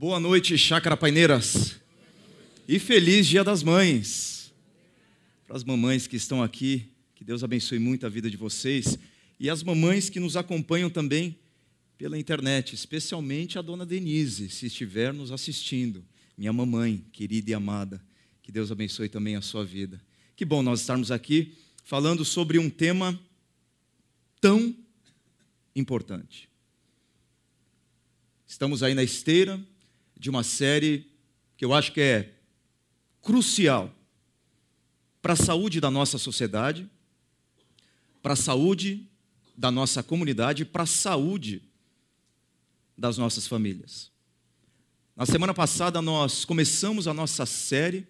Boa noite, Chácara Paineiras. E feliz Dia das Mães. Para as mamães que estão aqui, que Deus abençoe muito a vida de vocês. E as mamães que nos acompanham também pela internet, especialmente a dona Denise, se estiver nos assistindo. Minha mamãe, querida e amada. Que Deus abençoe também a sua vida. Que bom nós estarmos aqui falando sobre um tema tão importante. Estamos aí na esteira de uma série que eu acho que é crucial para a saúde da nossa sociedade, para a saúde da nossa comunidade, para a saúde das nossas famílias. Na semana passada nós começamos a nossa série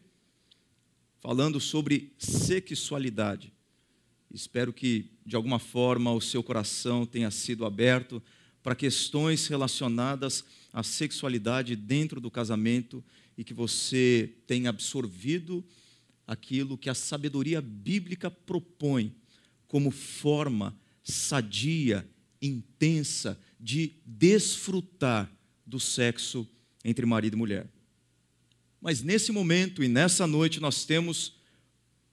falando sobre sexualidade. Espero que de alguma forma o seu coração tenha sido aberto para questões relacionadas à sexualidade dentro do casamento e que você tenha absorvido aquilo que a sabedoria bíblica propõe como forma sadia, intensa de desfrutar do sexo entre marido e mulher. Mas nesse momento e nessa noite nós temos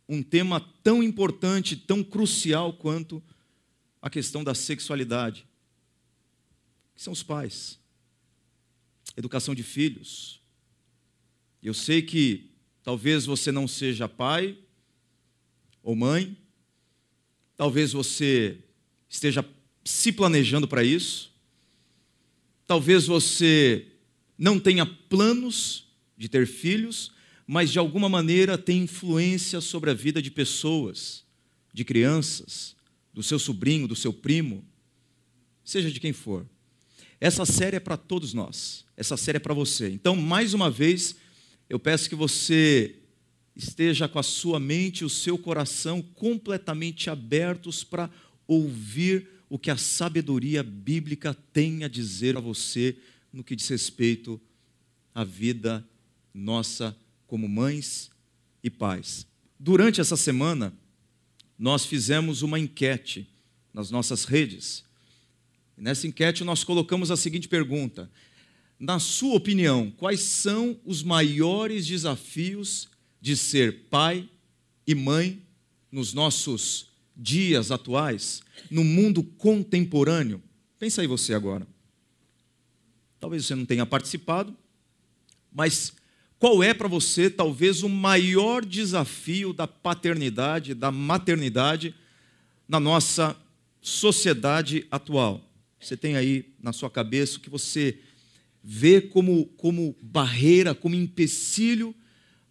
um tema tão importante, tão crucial quanto a questão da sexualidade que são os pais. Educação de filhos. Eu sei que talvez você não seja pai ou mãe, talvez você esteja se planejando para isso, talvez você não tenha planos de ter filhos, mas de alguma maneira tem influência sobre a vida de pessoas, de crianças, do seu sobrinho, do seu primo, seja de quem for. Essa série é para todos nós. Essa série é para você. Então, mais uma vez, eu peço que você esteja com a sua mente e o seu coração completamente abertos para ouvir o que a sabedoria bíblica tem a dizer a você no que diz respeito à vida nossa como mães e pais. Durante essa semana, nós fizemos uma enquete nas nossas redes Nessa enquete, nós colocamos a seguinte pergunta: Na sua opinião, quais são os maiores desafios de ser pai e mãe nos nossos dias atuais, no mundo contemporâneo? Pensa aí você agora. Talvez você não tenha participado, mas qual é para você talvez o maior desafio da paternidade, da maternidade na nossa sociedade atual? Você tem aí na sua cabeça, o que você vê como, como barreira, como empecilho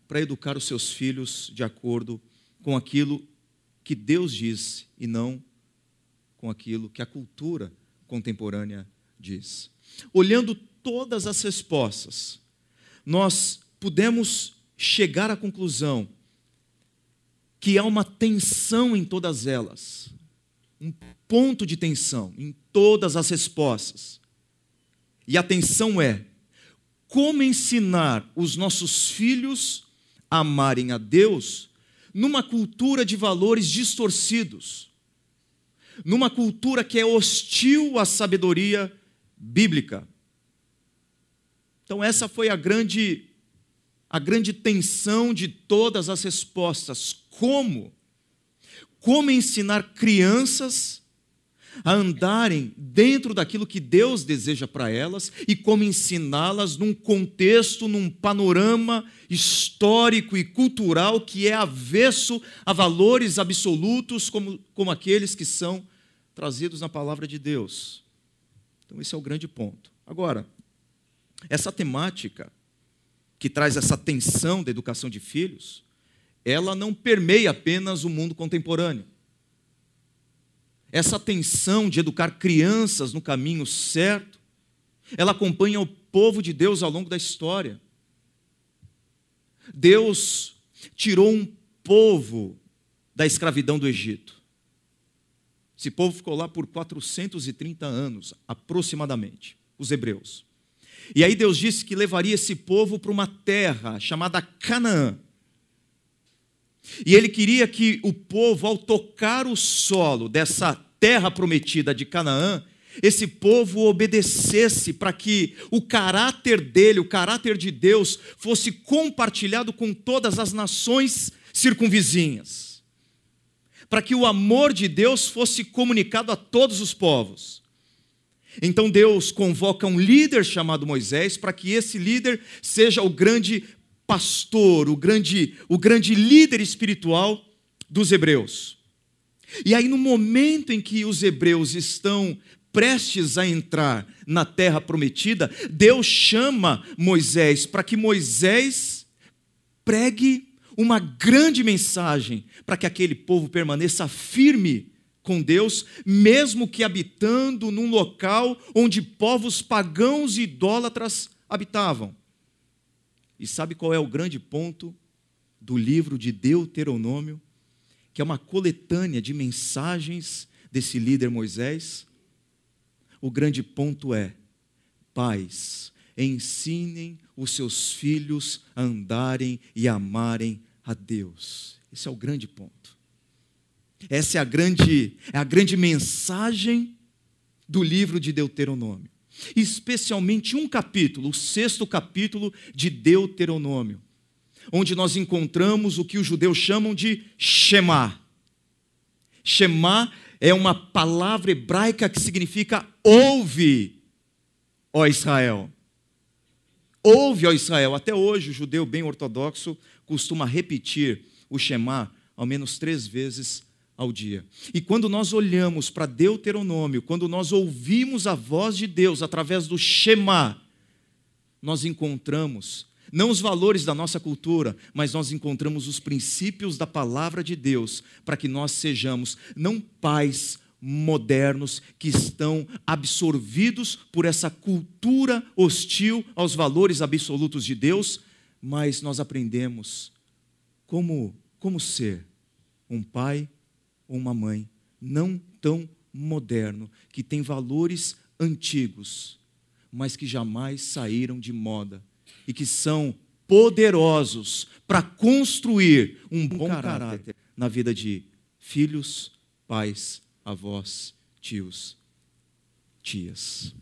para educar os seus filhos de acordo com aquilo que Deus diz e não com aquilo que a cultura contemporânea diz. Olhando todas as respostas, nós pudemos chegar à conclusão que há uma tensão em todas elas, um ponto de tensão em todas as respostas. E a tensão é: como ensinar os nossos filhos a amarem a Deus numa cultura de valores distorcidos, numa cultura que é hostil à sabedoria bíblica. Então essa foi a grande a grande tensão de todas as respostas. Como? Como ensinar crianças a andarem dentro daquilo que Deus deseja para elas e como ensiná-las num contexto, num panorama histórico e cultural que é avesso a valores absolutos como, como aqueles que são trazidos na palavra de Deus. Então, esse é o grande ponto. Agora, essa temática que traz essa tensão da educação de filhos, ela não permeia apenas o mundo contemporâneo essa tensão de educar crianças no caminho certo, ela acompanha o povo de Deus ao longo da história. Deus tirou um povo da escravidão do Egito. Esse povo ficou lá por 430 anos, aproximadamente, os hebreus. E aí Deus disse que levaria esse povo para uma terra chamada Canaã. E ele queria que o povo, ao tocar o solo dessa terra prometida de Canaã, esse povo obedecesse, para que o caráter dele, o caráter de Deus, fosse compartilhado com todas as nações circunvizinhas, para que o amor de Deus fosse comunicado a todos os povos. Então Deus convoca um líder chamado Moisés para que esse líder seja o grande pastor, o grande, o grande líder espiritual dos hebreus. E aí, no momento em que os hebreus estão prestes a entrar na terra prometida, Deus chama Moisés para que Moisés pregue uma grande mensagem para que aquele povo permaneça firme com Deus, mesmo que habitando num local onde povos pagãos e idólatras habitavam. E sabe qual é o grande ponto do livro de Deuteronômio? Que é uma coletânea de mensagens desse líder Moisés. O grande ponto é: pais, ensinem os seus filhos a andarem e amarem a Deus. Esse é o grande ponto. Essa é a grande, é a grande mensagem do livro de Deuteronômio. Especialmente um capítulo, o sexto capítulo de Deuteronômio, onde nós encontramos o que os judeus chamam de Shema. Shema é uma palavra hebraica que significa ouve, ó Israel. Ouve, ó Israel. Até hoje, o judeu bem ortodoxo costuma repetir o Shema ao menos três vezes ao dia. E quando nós olhamos para Deuteronômio, quando nós ouvimos a voz de Deus através do Shema, nós encontramos não os valores da nossa cultura, mas nós encontramos os princípios da palavra de Deus para que nós sejamos não pais modernos que estão absorvidos por essa cultura hostil aos valores absolutos de Deus, mas nós aprendemos como como ser um pai ou uma mãe não tão moderno, que tem valores antigos, mas que jamais saíram de moda e que são poderosos para construir um bom caráter, na vida de filhos, pais, avós, tios, tias.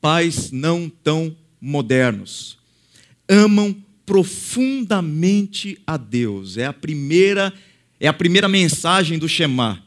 Pais não tão modernos amam profundamente a Deus. É a primeira é a primeira mensagem do Shema.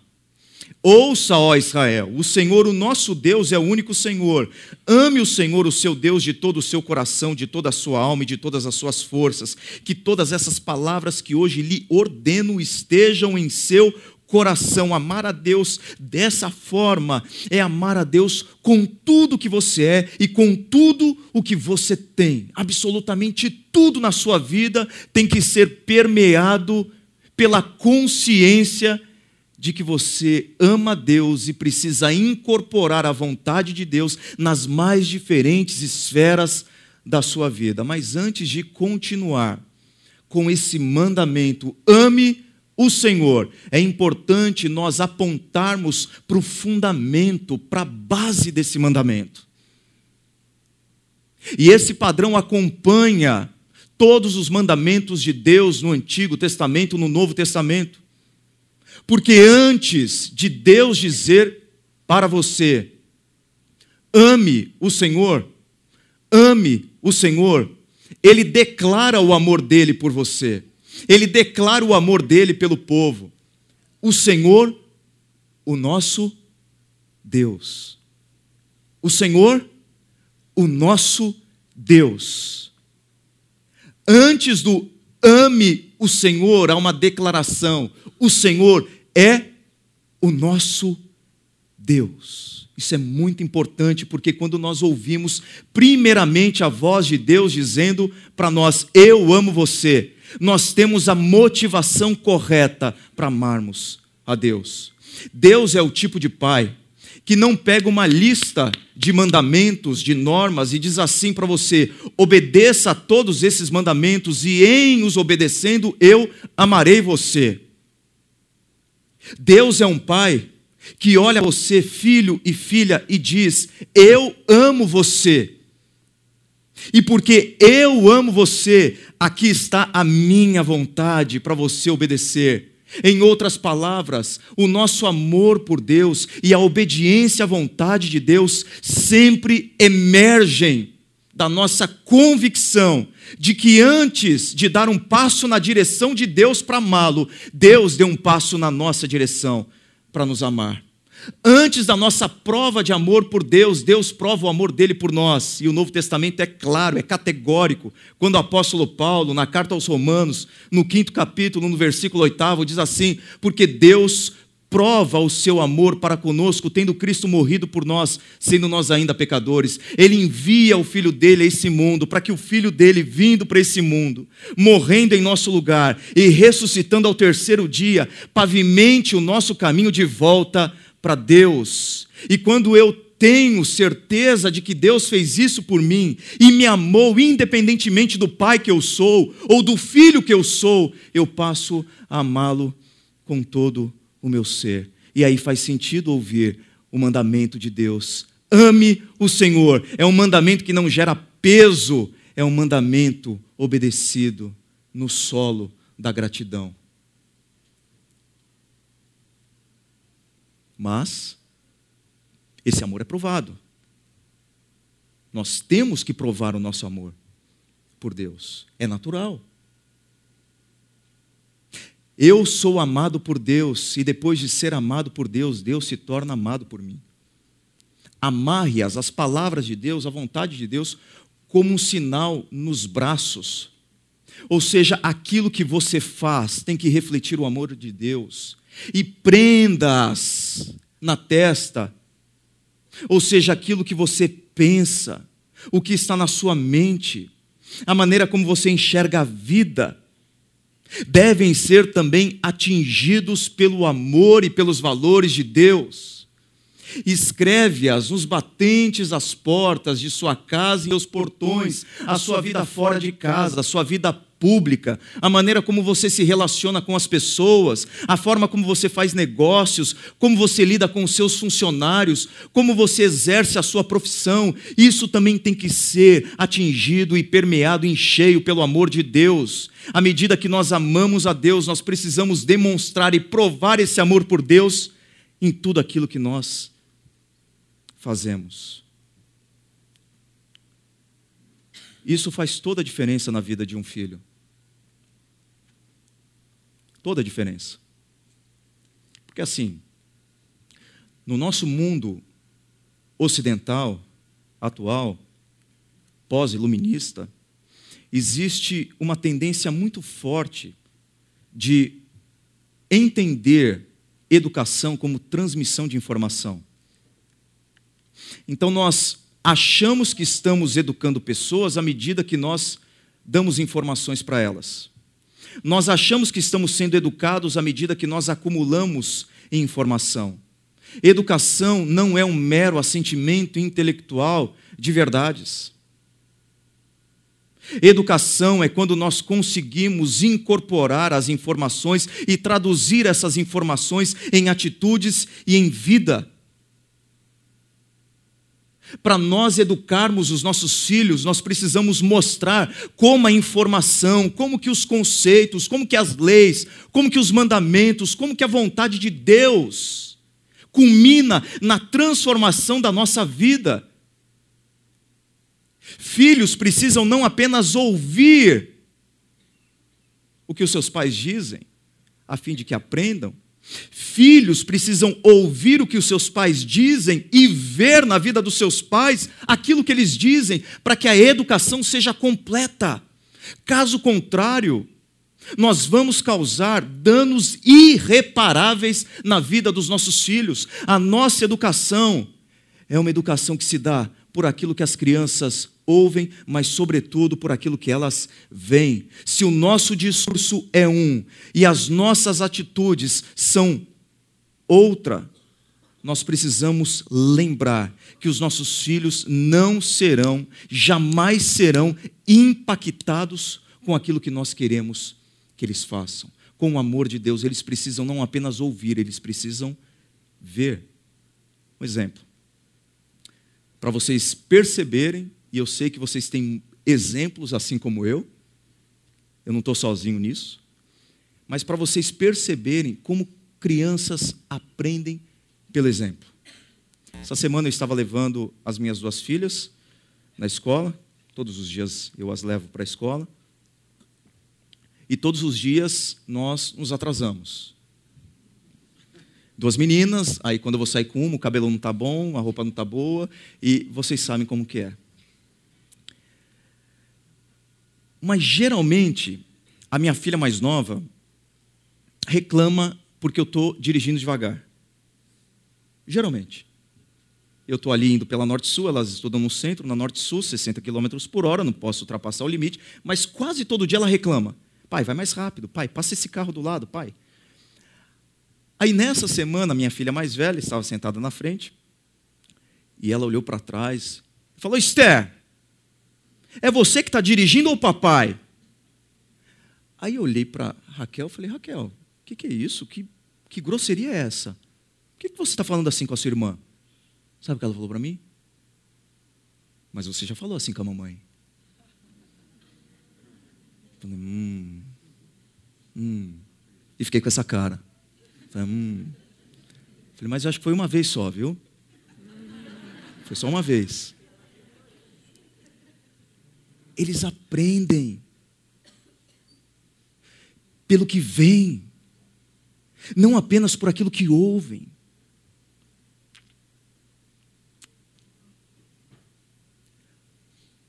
Ouça, ó Israel, o Senhor, o nosso Deus, é o único Senhor. Ame o Senhor, o seu Deus, de todo o seu coração, de toda a sua alma e de todas as suas forças. Que todas essas palavras que hoje lhe ordeno estejam em seu coração. Amar a Deus dessa forma é amar a Deus com tudo que você é e com tudo o que você tem. Absolutamente tudo na sua vida tem que ser permeado pela consciência de que você ama Deus e precisa incorporar a vontade de Deus nas mais diferentes esferas da sua vida. Mas antes de continuar com esse mandamento, ame o Senhor, é importante nós apontarmos para o fundamento, para a base desse mandamento. E esse padrão acompanha todos os mandamentos de Deus no Antigo Testamento, no Novo Testamento. Porque antes de Deus dizer para você, ame o Senhor, ame o Senhor, ele declara o amor dele por você, ele declara o amor dele pelo povo. O Senhor, o nosso Deus. O Senhor, o nosso Deus. Antes do ame o Senhor, há uma declaração: o Senhor é o nosso Deus. Isso é muito importante porque quando nós ouvimos primeiramente a voz de Deus dizendo para nós: Eu amo você, nós temos a motivação correta para amarmos a Deus. Deus é o tipo de pai que não pega uma lista de mandamentos, de normas e diz assim para você: obedeça a todos esses mandamentos e em os obedecendo eu amarei você. Deus é um pai que olha você, filho e filha, e diz: Eu amo você. E porque eu amo você, aqui está a minha vontade para você obedecer. Em outras palavras, o nosso amor por Deus e a obediência à vontade de Deus sempre emergem da nossa convicção de que antes de dar um passo na direção de Deus para amá-lo, Deus deu um passo na nossa direção para nos amar. Antes da nossa prova de amor por Deus, Deus prova o amor dele por nós. E o Novo Testamento é claro, é categórico. Quando o apóstolo Paulo, na carta aos Romanos, no quinto capítulo, no versículo oitavo, diz assim: Porque Deus prova o seu amor para conosco, tendo Cristo morrido por nós, sendo nós ainda pecadores. Ele envia o filho dele a esse mundo, para que o filho dele, vindo para esse mundo, morrendo em nosso lugar e ressuscitando ao terceiro dia, pavimente o nosso caminho de volta para Deus. E quando eu tenho certeza de que Deus fez isso por mim e me amou, independentemente do pai que eu sou ou do filho que eu sou, eu passo a amá-lo com todo o meu ser. E aí faz sentido ouvir o mandamento de Deus: ame o Senhor. É um mandamento que não gera peso, é um mandamento obedecido no solo da gratidão. Mas esse amor é provado. Nós temos que provar o nosso amor por Deus. É natural. Eu sou amado por Deus, e depois de ser amado por Deus, Deus se torna amado por mim. Amarre-as, as palavras de Deus, a vontade de Deus, como um sinal nos braços. Ou seja, aquilo que você faz tem que refletir o amor de Deus e prendas na testa, ou seja, aquilo que você pensa, o que está na sua mente, a maneira como você enxerga a vida, devem ser também atingidos pelo amor e pelos valores de Deus. Escreve-as nos batentes das portas de sua casa e aos portões, a sua vida fora de casa, a sua vida pública, a maneira como você se relaciona com as pessoas, a forma como você faz negócios, como você lida com os seus funcionários, como você exerce a sua profissão, isso também tem que ser atingido e permeado em cheio pelo amor de Deus. À medida que nós amamos a Deus, nós precisamos demonstrar e provar esse amor por Deus em tudo aquilo que nós fazemos. Isso faz toda a diferença na vida de um filho. Toda a diferença. Porque assim, no nosso mundo ocidental, atual, pós-iluminista, existe uma tendência muito forte de entender educação como transmissão de informação. Então nós achamos que estamos educando pessoas à medida que nós damos informações para elas. Nós achamos que estamos sendo educados à medida que nós acumulamos informação. Educação não é um mero assentimento intelectual de verdades. Educação é quando nós conseguimos incorporar as informações e traduzir essas informações em atitudes e em vida. Para nós educarmos os nossos filhos, nós precisamos mostrar como a informação, como que os conceitos, como que as leis, como que os mandamentos, como que a vontade de Deus culmina na transformação da nossa vida. Filhos precisam não apenas ouvir o que os seus pais dizem, a fim de que aprendam, Filhos precisam ouvir o que os seus pais dizem e ver na vida dos seus pais aquilo que eles dizem, para que a educação seja completa. Caso contrário, nós vamos causar danos irreparáveis na vida dos nossos filhos. A nossa educação é uma educação que se dá por aquilo que as crianças ouvem, mas sobretudo por aquilo que elas veem. Se o nosso discurso é um e as nossas atitudes são outra, nós precisamos lembrar que os nossos filhos não serão, jamais serão impactados com aquilo que nós queremos que eles façam. Com o amor de Deus, eles precisam não apenas ouvir, eles precisam ver. Um exemplo. Para vocês perceberem e eu sei que vocês têm exemplos assim como eu, eu não estou sozinho nisso. mas para vocês perceberem como crianças aprendem pelo exemplo. Essa semana eu estava levando as minhas duas filhas na escola, todos os dias eu as levo para a escola, e todos os dias nós nos atrasamos. Duas meninas, aí quando eu vou sair com uma, o cabelo não está bom, a roupa não está boa, e vocês sabem como que é. Mas geralmente, a minha filha mais nova reclama porque eu estou dirigindo devagar. Geralmente. Eu estou ali indo pela Norte-Sul, elas estudam no centro, na Norte-Sul, 60 km por hora, não posso ultrapassar o limite, mas quase todo dia ela reclama. Pai, vai mais rápido. Pai, passa esse carro do lado, pai. Aí nessa semana, minha filha mais velha estava sentada na frente, e ela olhou para trás e falou: Esther, é você que está dirigindo ou papai? Aí eu olhei para Raquel e falei: Raquel, o que, que, é isso? Que, que grosseria é essa? Por que, que você está falando assim com a sua irmã? Sabe o que ela falou para mim? Mas você já falou assim com a mamãe. Falei, hum, hum. E fiquei com essa cara. Falei, hum. Falei, mas eu acho que foi uma vez só, viu? Foi só uma vez. Eles aprendem pelo que vem, não apenas por aquilo que ouvem.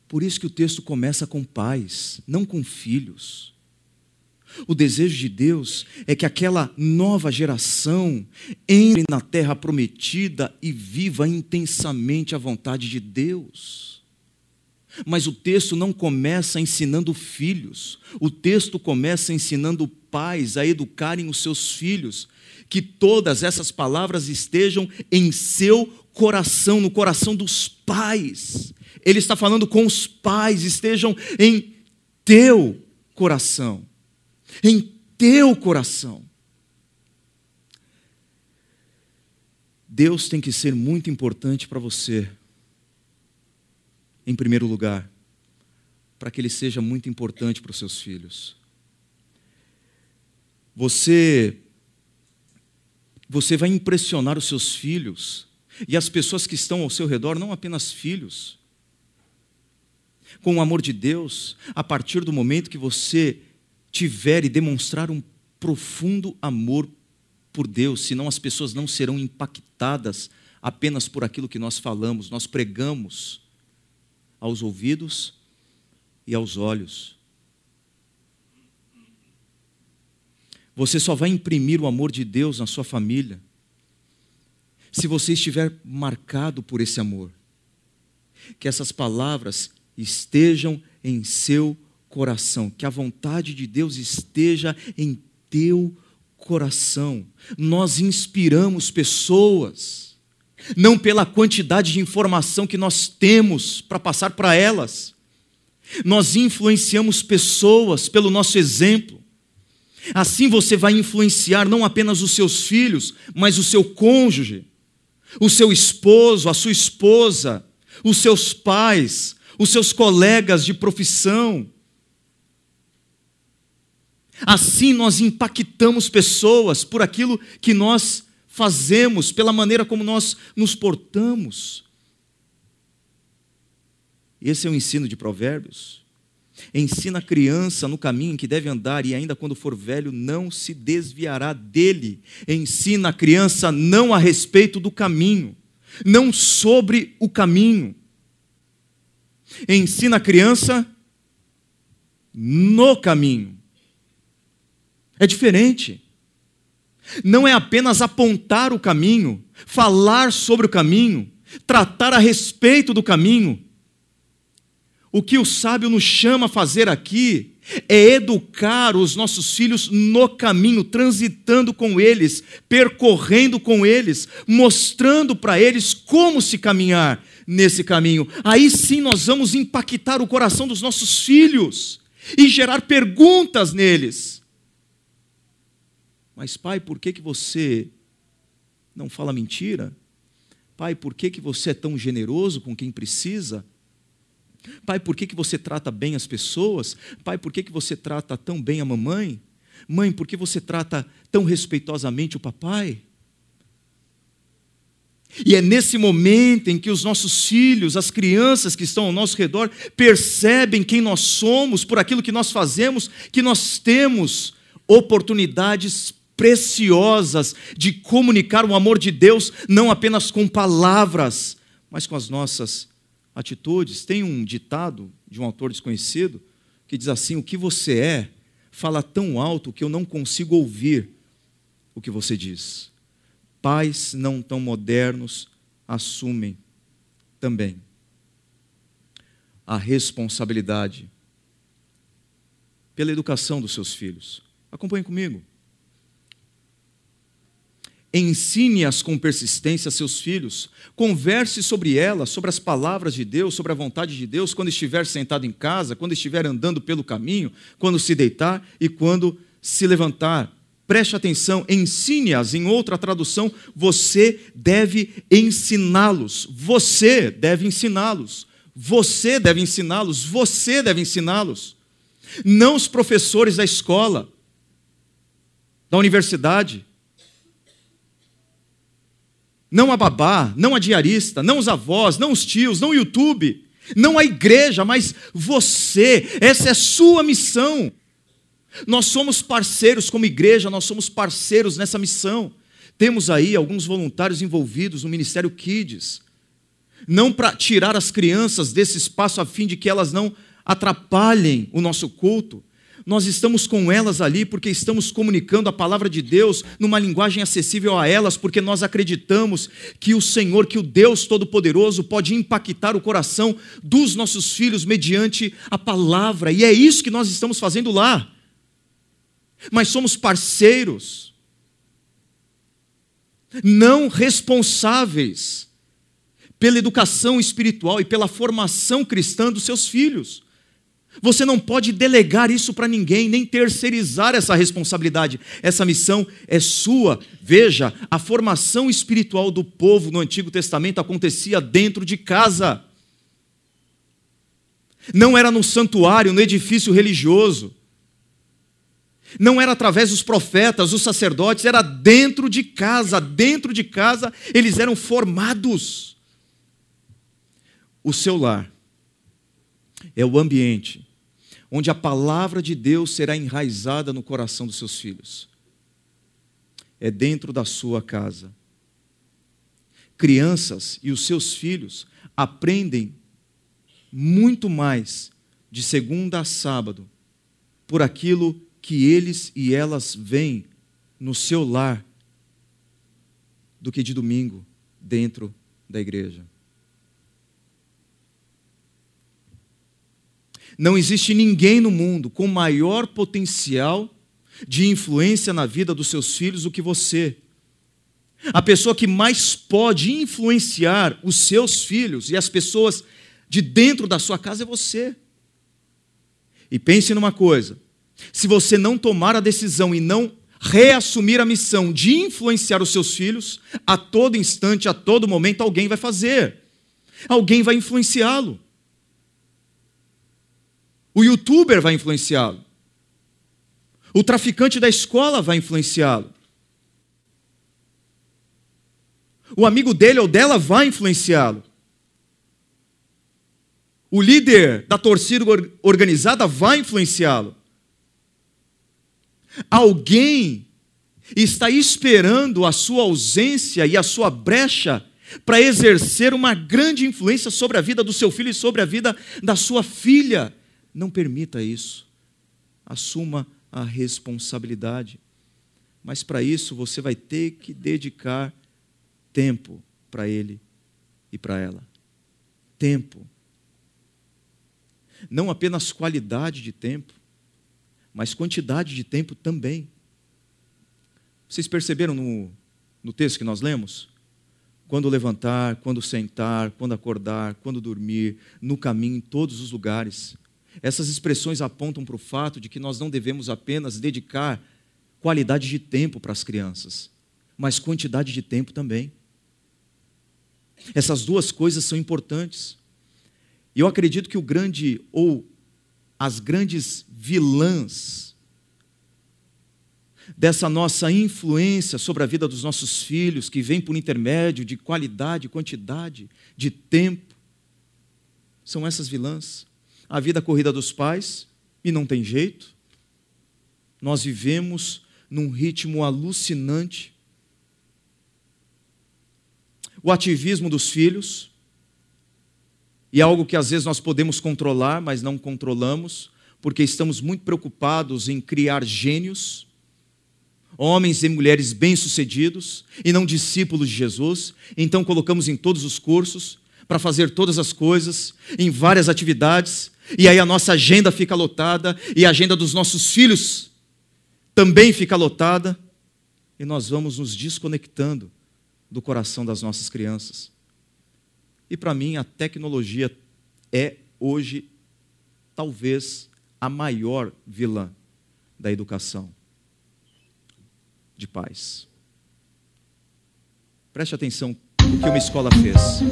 Por isso que o texto começa com pais, não com filhos. O desejo de Deus é que aquela nova geração entre na terra prometida e viva intensamente a vontade de Deus. Mas o texto não começa ensinando filhos, o texto começa ensinando pais a educarem os seus filhos, que todas essas palavras estejam em seu coração, no coração dos pais. Ele está falando com os pais, estejam em teu coração. Em teu coração. Deus tem que ser muito importante para você, em primeiro lugar, para que Ele seja muito importante para os seus filhos. Você, você vai impressionar os seus filhos e as pessoas que estão ao seu redor, não apenas filhos, com o amor de Deus a partir do momento que você tiver e demonstrar um profundo amor por Deus, senão as pessoas não serão impactadas apenas por aquilo que nós falamos, nós pregamos aos ouvidos e aos olhos. Você só vai imprimir o amor de Deus na sua família se você estiver marcado por esse amor. Que essas palavras estejam em seu coração, que a vontade de Deus esteja em teu coração. Nós inspiramos pessoas, não pela quantidade de informação que nós temos para passar para elas. Nós influenciamos pessoas pelo nosso exemplo. Assim você vai influenciar não apenas os seus filhos, mas o seu cônjuge, o seu esposo, a sua esposa, os seus pais, os seus colegas de profissão. Assim nós impactamos pessoas por aquilo que nós fazemos, pela maneira como nós nos portamos. Esse é o ensino de Provérbios. Ensina a criança no caminho em que deve andar e ainda quando for velho não se desviará dele. Ensina a criança não a respeito do caminho, não sobre o caminho ensina a criança no caminho. É diferente. Não é apenas apontar o caminho, falar sobre o caminho, tratar a respeito do caminho. O que o sábio nos chama a fazer aqui é educar os nossos filhos no caminho, transitando com eles, percorrendo com eles, mostrando para eles como se caminhar, nesse caminho. Aí sim nós vamos impactar o coração dos nossos filhos e gerar perguntas neles. Mas, pai, por que, que você não fala mentira? Pai, por que, que você é tão generoso com quem precisa? Pai, por que, que você trata bem as pessoas? Pai, por que, que você trata tão bem a mamãe? Mãe, por que você trata tão respeitosamente o papai? E é nesse momento em que os nossos filhos, as crianças que estão ao nosso redor, percebem quem nós somos por aquilo que nós fazemos, que nós temos oportunidades preciosas de comunicar o amor de Deus, não apenas com palavras, mas com as nossas atitudes. Tem um ditado de um autor desconhecido que diz assim: O que você é fala tão alto que eu não consigo ouvir o que você diz. Pais não tão modernos assumem também a responsabilidade pela educação dos seus filhos. Acompanhe comigo. Ensine-as com persistência a seus filhos. Converse sobre elas, sobre as palavras de Deus, sobre a vontade de Deus, quando estiver sentado em casa, quando estiver andando pelo caminho, quando se deitar e quando se levantar. Preste atenção, ensine-as. Em outra tradução, você deve ensiná-los. Você deve ensiná-los. Você deve ensiná-los. Você deve ensiná-los. Não os professores da escola, da universidade não a babá, não a diarista, não os avós, não os tios, não o YouTube, não a igreja, mas você, essa é a sua missão. Nós somos parceiros como igreja, nós somos parceiros nessa missão. Temos aí alguns voluntários envolvidos no Ministério Kids. Não para tirar as crianças desse espaço a fim de que elas não atrapalhem o nosso culto, nós estamos com elas ali porque estamos comunicando a palavra de Deus numa linguagem acessível a elas, porque nós acreditamos que o Senhor, que o Deus Todo-Poderoso pode impactar o coração dos nossos filhos mediante a palavra, e é isso que nós estamos fazendo lá. Mas somos parceiros, não responsáveis pela educação espiritual e pela formação cristã dos seus filhos. Você não pode delegar isso para ninguém, nem terceirizar essa responsabilidade. Essa missão é sua. Veja, a formação espiritual do povo no Antigo Testamento acontecia dentro de casa. Não era no santuário, no edifício religioso. Não era através dos profetas, dos sacerdotes, era dentro de casa. Dentro de casa eles eram formados. O seu lar é o ambiente onde a palavra de Deus será enraizada no coração dos seus filhos. É dentro da sua casa. Crianças e os seus filhos aprendem muito mais de segunda a sábado por aquilo que eles e elas veem no seu lar do que de domingo dentro da igreja. Não existe ninguém no mundo com maior potencial de influência na vida dos seus filhos do que você. A pessoa que mais pode influenciar os seus filhos e as pessoas de dentro da sua casa é você. E pense numa coisa: se você não tomar a decisão e não reassumir a missão de influenciar os seus filhos, a todo instante, a todo momento, alguém vai fazer, alguém vai influenciá-lo. O youtuber vai influenciá-lo. O traficante da escola vai influenciá-lo. O amigo dele ou dela vai influenciá-lo. O líder da torcida organizada vai influenciá-lo. Alguém está esperando a sua ausência e a sua brecha para exercer uma grande influência sobre a vida do seu filho e sobre a vida da sua filha. Não permita isso. Assuma a responsabilidade. Mas para isso você vai ter que dedicar tempo para ele e para ela. Tempo. Não apenas qualidade de tempo, mas quantidade de tempo também. Vocês perceberam no, no texto que nós lemos? Quando levantar, quando sentar, quando acordar, quando dormir, no caminho, em todos os lugares. Essas expressões apontam para o fato de que nós não devemos apenas dedicar qualidade de tempo para as crianças, mas quantidade de tempo também. Essas duas coisas são importantes. E eu acredito que o grande ou as grandes vilãs dessa nossa influência sobre a vida dos nossos filhos, que vem por intermédio de qualidade, quantidade, de tempo. São essas vilãs. A vida corrida dos pais, e não tem jeito. Nós vivemos num ritmo alucinante. O ativismo dos filhos, e é algo que às vezes nós podemos controlar, mas não controlamos, porque estamos muito preocupados em criar gênios, homens e mulheres bem-sucedidos e não discípulos de Jesus. Então colocamos em todos os cursos para fazer todas as coisas, em várias atividades, e aí a nossa agenda fica lotada e a agenda dos nossos filhos também fica lotada, e nós vamos nos desconectando do coração das nossas crianças. E para mim, a tecnologia é hoje, talvez, a maior vilã da educação de pais. Preste atenção no que uma escola fez.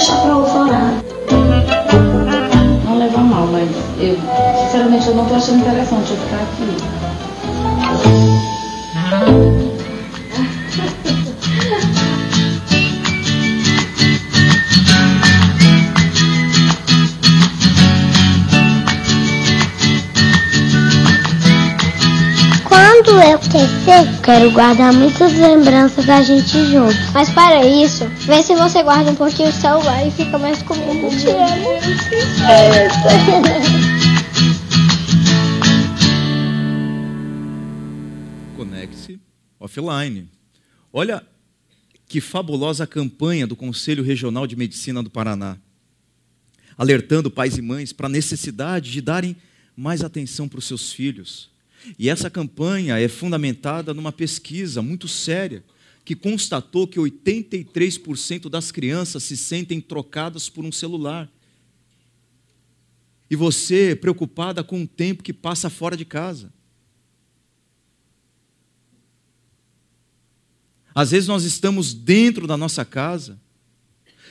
Deixar pra outro horário. Não leva mal, mas eu, sinceramente, eu não tô achando interessante eu ficar aqui. Quero guardar muitas lembranças da gente junto. Mas para isso, vê se você guarda um pouquinho o celular e fica mais comigo. Eu te amo. É. Conecte offline. Olha que fabulosa campanha do Conselho Regional de Medicina do Paraná, alertando pais e mães para a necessidade de darem mais atenção para os seus filhos e essa campanha é fundamentada numa pesquisa muito séria que constatou que 83% das crianças se sentem trocadas por um celular. E você preocupada com o tempo que passa fora de casa. Às vezes nós estamos dentro da nossa casa,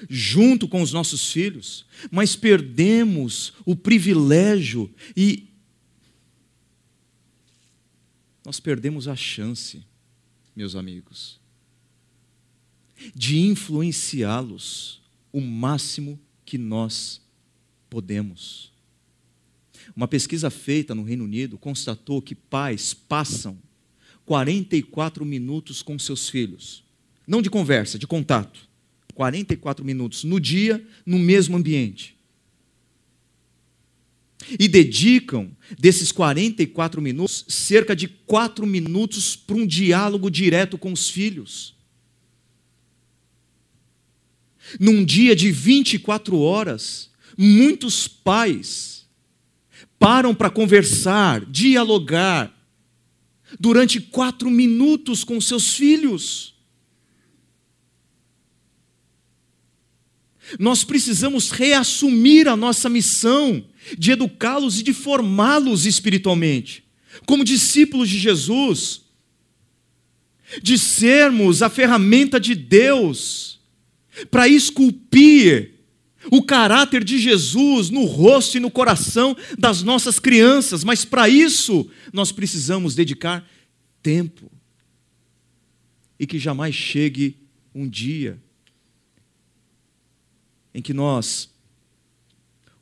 junto com os nossos filhos, mas perdemos o privilégio e nós perdemos a chance, meus amigos, de influenciá-los o máximo que nós podemos. Uma pesquisa feita no Reino Unido constatou que pais passam 44 minutos com seus filhos, não de conversa, de contato. 44 minutos no dia, no mesmo ambiente e dedicam desses 44 minutos cerca de 4 minutos para um diálogo direto com os filhos. Num dia de 24 horas, muitos pais param para conversar, dialogar, durante quatro minutos com seus filhos. Nós precisamos reassumir a nossa missão de educá-los e de formá-los espiritualmente, como discípulos de Jesus, de sermos a ferramenta de Deus para esculpir o caráter de Jesus no rosto e no coração das nossas crianças, mas para isso nós precisamos dedicar tempo. E que jamais chegue um dia em que nós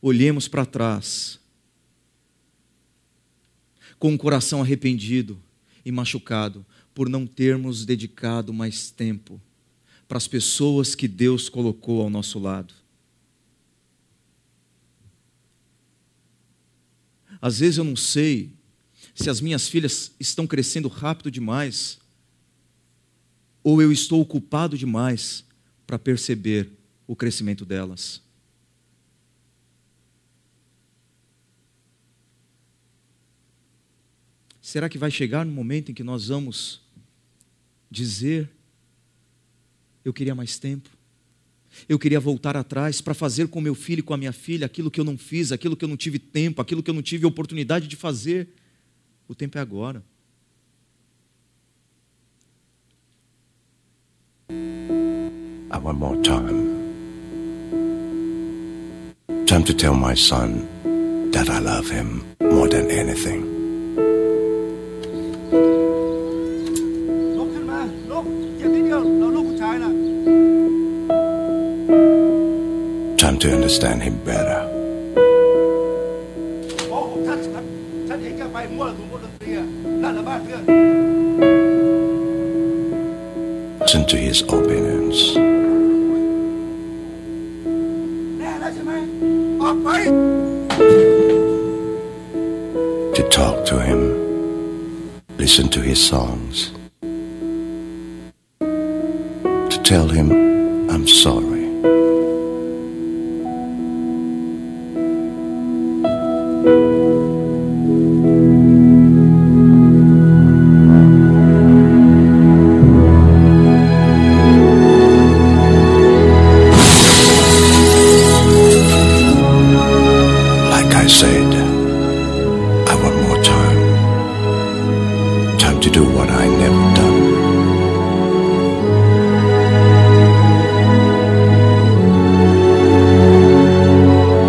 olhemos para trás com o coração arrependido e machucado por não termos dedicado mais tempo para as pessoas que Deus colocou ao nosso lado. Às vezes eu não sei se as minhas filhas estão crescendo rápido demais ou eu estou ocupado demais para perceber o crescimento delas. Será que vai chegar no momento em que nós vamos dizer: eu queria mais tempo. Eu queria voltar atrás para fazer com meu filho e com a minha filha aquilo que eu não fiz, aquilo que eu não tive tempo, aquilo que eu não tive oportunidade de fazer. O tempo é agora. More time. Time to tell my son that I love him more than anything. Time to understand him better. Listen to his own. To talk to him. Listen to his songs. To tell him I'm sorry. I said, I want more time. Time to do what I never done.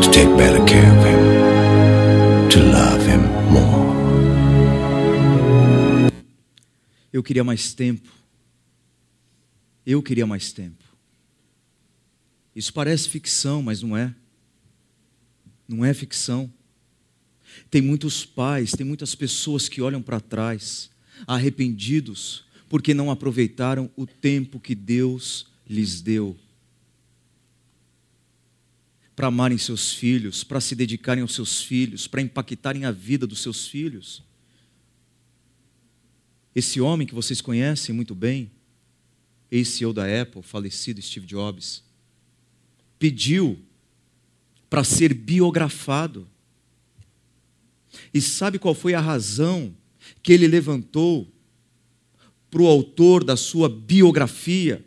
To take better care of him. To love him more. Eu queria mais tempo. Eu queria mais tempo. Isso parece ficção, mas não é. Não é ficção. Tem muitos pais, tem muitas pessoas que olham para trás, arrependidos, porque não aproveitaram o tempo que Deus lhes deu. Para amarem seus filhos, para se dedicarem aos seus filhos, para impactarem a vida dos seus filhos. Esse homem que vocês conhecem muito bem, ex-CEO da Apple, falecido Steve Jobs, pediu para ser biografado. E sabe qual foi a razão que ele levantou para o autor da sua biografia?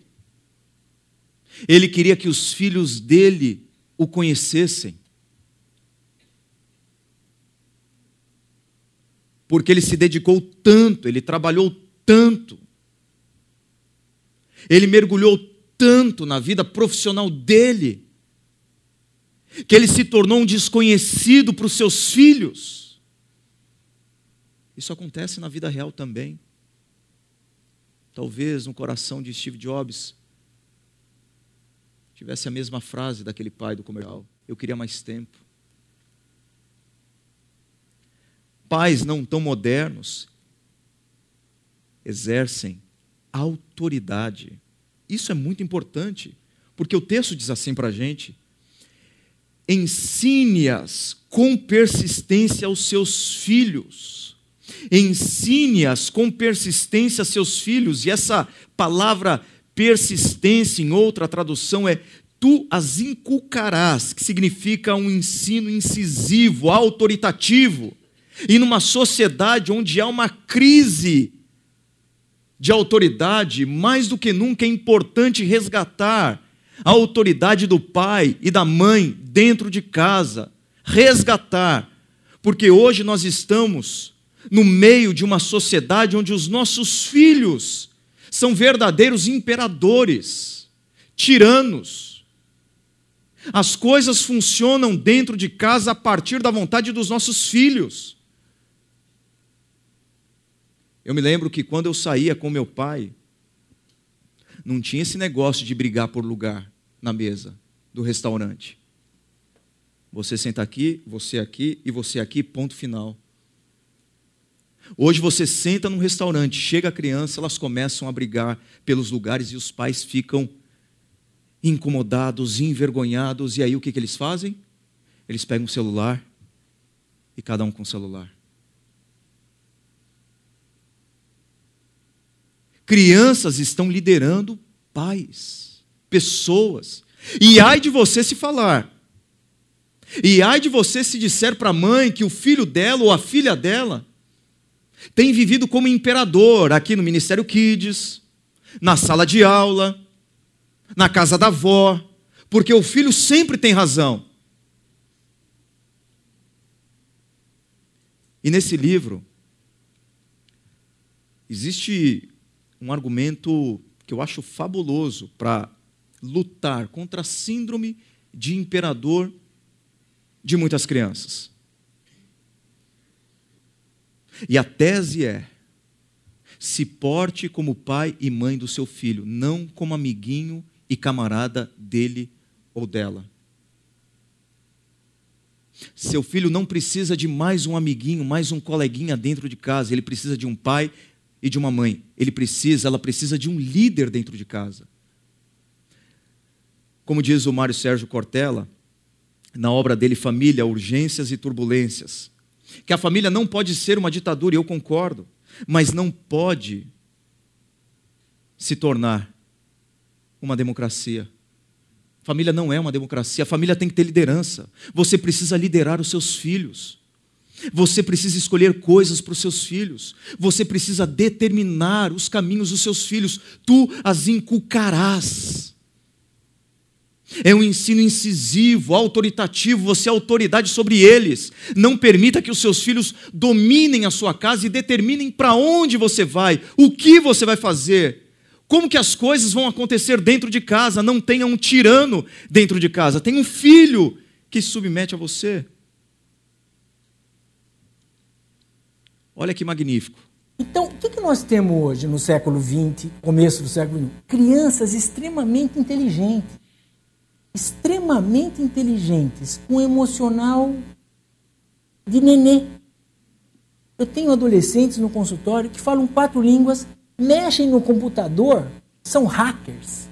Ele queria que os filhos dele o conhecessem. Porque ele se dedicou tanto, ele trabalhou tanto, ele mergulhou tanto na vida profissional dele, que ele se tornou um desconhecido para os seus filhos. Isso acontece na vida real também. Talvez no coração de Steve Jobs tivesse a mesma frase daquele pai do comercial: Eu queria mais tempo. Pais não tão modernos exercem autoridade. Isso é muito importante, porque o texto diz assim para a gente: ensine-as com persistência aos seus filhos. Ensine-as com persistência a seus filhos. E essa palavra persistência, em outra tradução, é tu as inculcarás, que significa um ensino incisivo, autoritativo. E numa sociedade onde há uma crise de autoridade, mais do que nunca é importante resgatar a autoridade do pai e da mãe dentro de casa. Resgatar. Porque hoje nós estamos no meio de uma sociedade onde os nossos filhos são verdadeiros imperadores, tiranos. As coisas funcionam dentro de casa a partir da vontade dos nossos filhos. Eu me lembro que quando eu saía com meu pai, não tinha esse negócio de brigar por lugar na mesa do restaurante. Você senta aqui, você aqui e você aqui, ponto final. Hoje você senta num restaurante, chega a criança, elas começam a brigar pelos lugares e os pais ficam incomodados, envergonhados, e aí o que, que eles fazem? Eles pegam o celular e cada um com o celular. Crianças estão liderando pais, pessoas. E ai de você se falar. E ai de você se disser para a mãe que o filho dela ou a filha dela tem vivido como imperador aqui no Ministério Kids, na sala de aula, na casa da avó, porque o filho sempre tem razão. E nesse livro, existe um argumento que eu acho fabuloso para lutar contra a síndrome de imperador de muitas crianças. E a tese é: se porte como pai e mãe do seu filho, não como amiguinho e camarada dele ou dela. Seu filho não precisa de mais um amiguinho, mais um coleguinha dentro de casa, ele precisa de um pai e de uma mãe. Ele precisa, ela precisa de um líder dentro de casa. Como diz o Mário Sérgio Cortella, na obra dele Família, Urgências e Turbulências, que a família não pode ser uma ditadura, e eu concordo, mas não pode se tornar uma democracia. Família não é uma democracia, a família tem que ter liderança. Você precisa liderar os seus filhos. Você precisa escolher coisas para os seus filhos. Você precisa determinar os caminhos dos seus filhos. Tu as inculcarás. É um ensino incisivo, autoritativo, você é autoridade sobre eles. Não permita que os seus filhos dominem a sua casa e determinem para onde você vai, o que você vai fazer. Como que as coisas vão acontecer dentro de casa? Não tenha um tirano dentro de casa, tem um filho que se submete a você. Olha que magnífico. Então, o que, nós temos hoje no século XX, começo do século XXI? Crianças extremamente inteligentes. Extremamente inteligentes, com emocional de nenê. Eu tenho adolescentes no consultório que falam quatro línguas mexem no computador são hackers.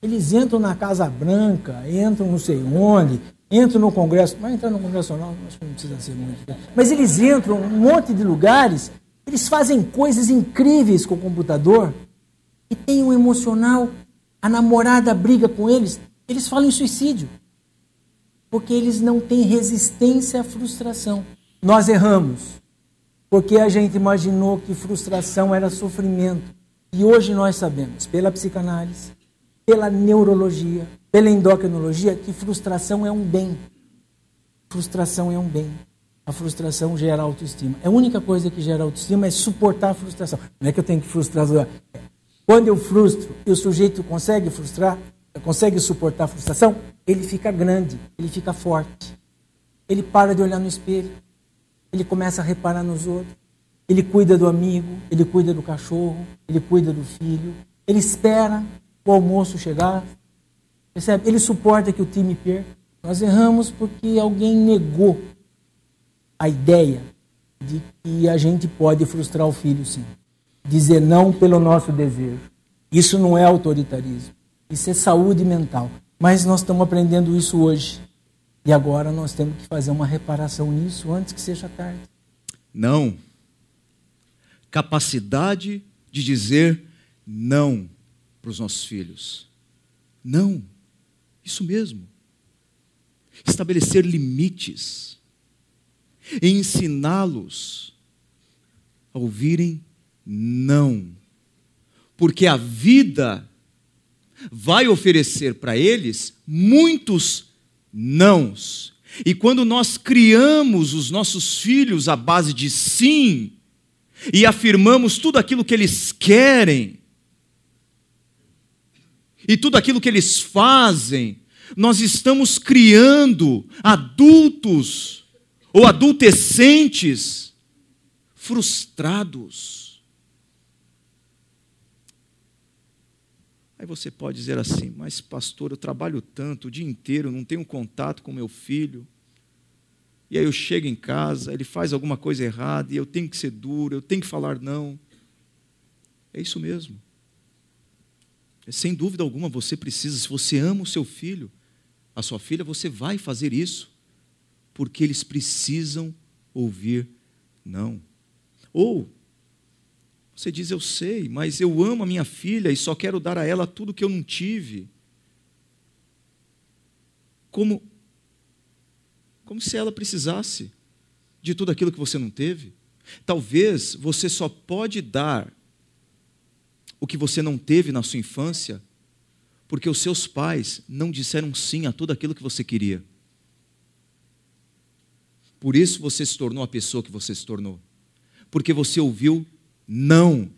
Eles entram na Casa Branca, entram não sei onde, entram no Congresso. Mas entrar no Congresso não, acho que não precisa ser muito. Né? Mas eles entram um monte de lugares, eles fazem coisas incríveis com o computador e tem um emocional. A namorada briga com eles, eles falam em suicídio. Porque eles não têm resistência à frustração. Nós erramos. Porque a gente imaginou que frustração era sofrimento. E hoje nós sabemos, pela psicanálise, pela neurologia, pela endocrinologia, que frustração é um bem. Frustração é um bem. A frustração gera autoestima. A única coisa que gera autoestima é suportar a frustração. Não é que eu tenho que frustrar. Quando eu frustro e o sujeito consegue frustrar, consegue suportar a frustração, ele fica grande, ele fica forte. Ele para de olhar no espelho ele começa a reparar nos outros. Ele cuida do amigo, ele cuida do cachorro, ele cuida do filho. Ele espera o almoço chegar. Percebe? Ele suporta que o time perca. Nós erramos porque alguém negou a ideia de que a gente pode frustrar o filho, sim. Dizer não pelo nosso desejo. Isso não é autoritarismo. Isso é saúde mental. Mas nós estamos aprendendo isso hoje. E agora nós temos que fazer uma reparação nisso antes que seja tarde. Não. Capacidade de dizer não para os nossos filhos. Não. Isso mesmo. Estabelecer limites. E ensiná-los a ouvirem não. Porque a vida vai oferecer para eles muitos nãos. E quando nós criamos os nossos filhos à base de sim, e afirmamos tudo aquilo que eles querem, e tudo aquilo que eles fazem, nós estamos criando adultos ou adolescentes frustrados. Aí você pode dizer assim: Mas, pastor, eu trabalho tanto o dia inteiro, não tenho contato com meu filho. E aí eu chego em casa, ele faz alguma coisa errada e eu tenho que ser duro, eu tenho que falar não. É isso mesmo. É, sem dúvida alguma, você precisa, se você ama o seu filho, a sua filha, você vai fazer isso, porque eles precisam ouvir não. Ou você diz, eu sei, mas eu amo a minha filha e só quero dar a ela tudo que eu não tive. Como, como se ela precisasse de tudo aquilo que você não teve. Talvez você só pode dar o que você não teve na sua infância, porque os seus pais não disseram sim a tudo aquilo que você queria. Por isso você se tornou a pessoa que você se tornou. Porque você ouviu não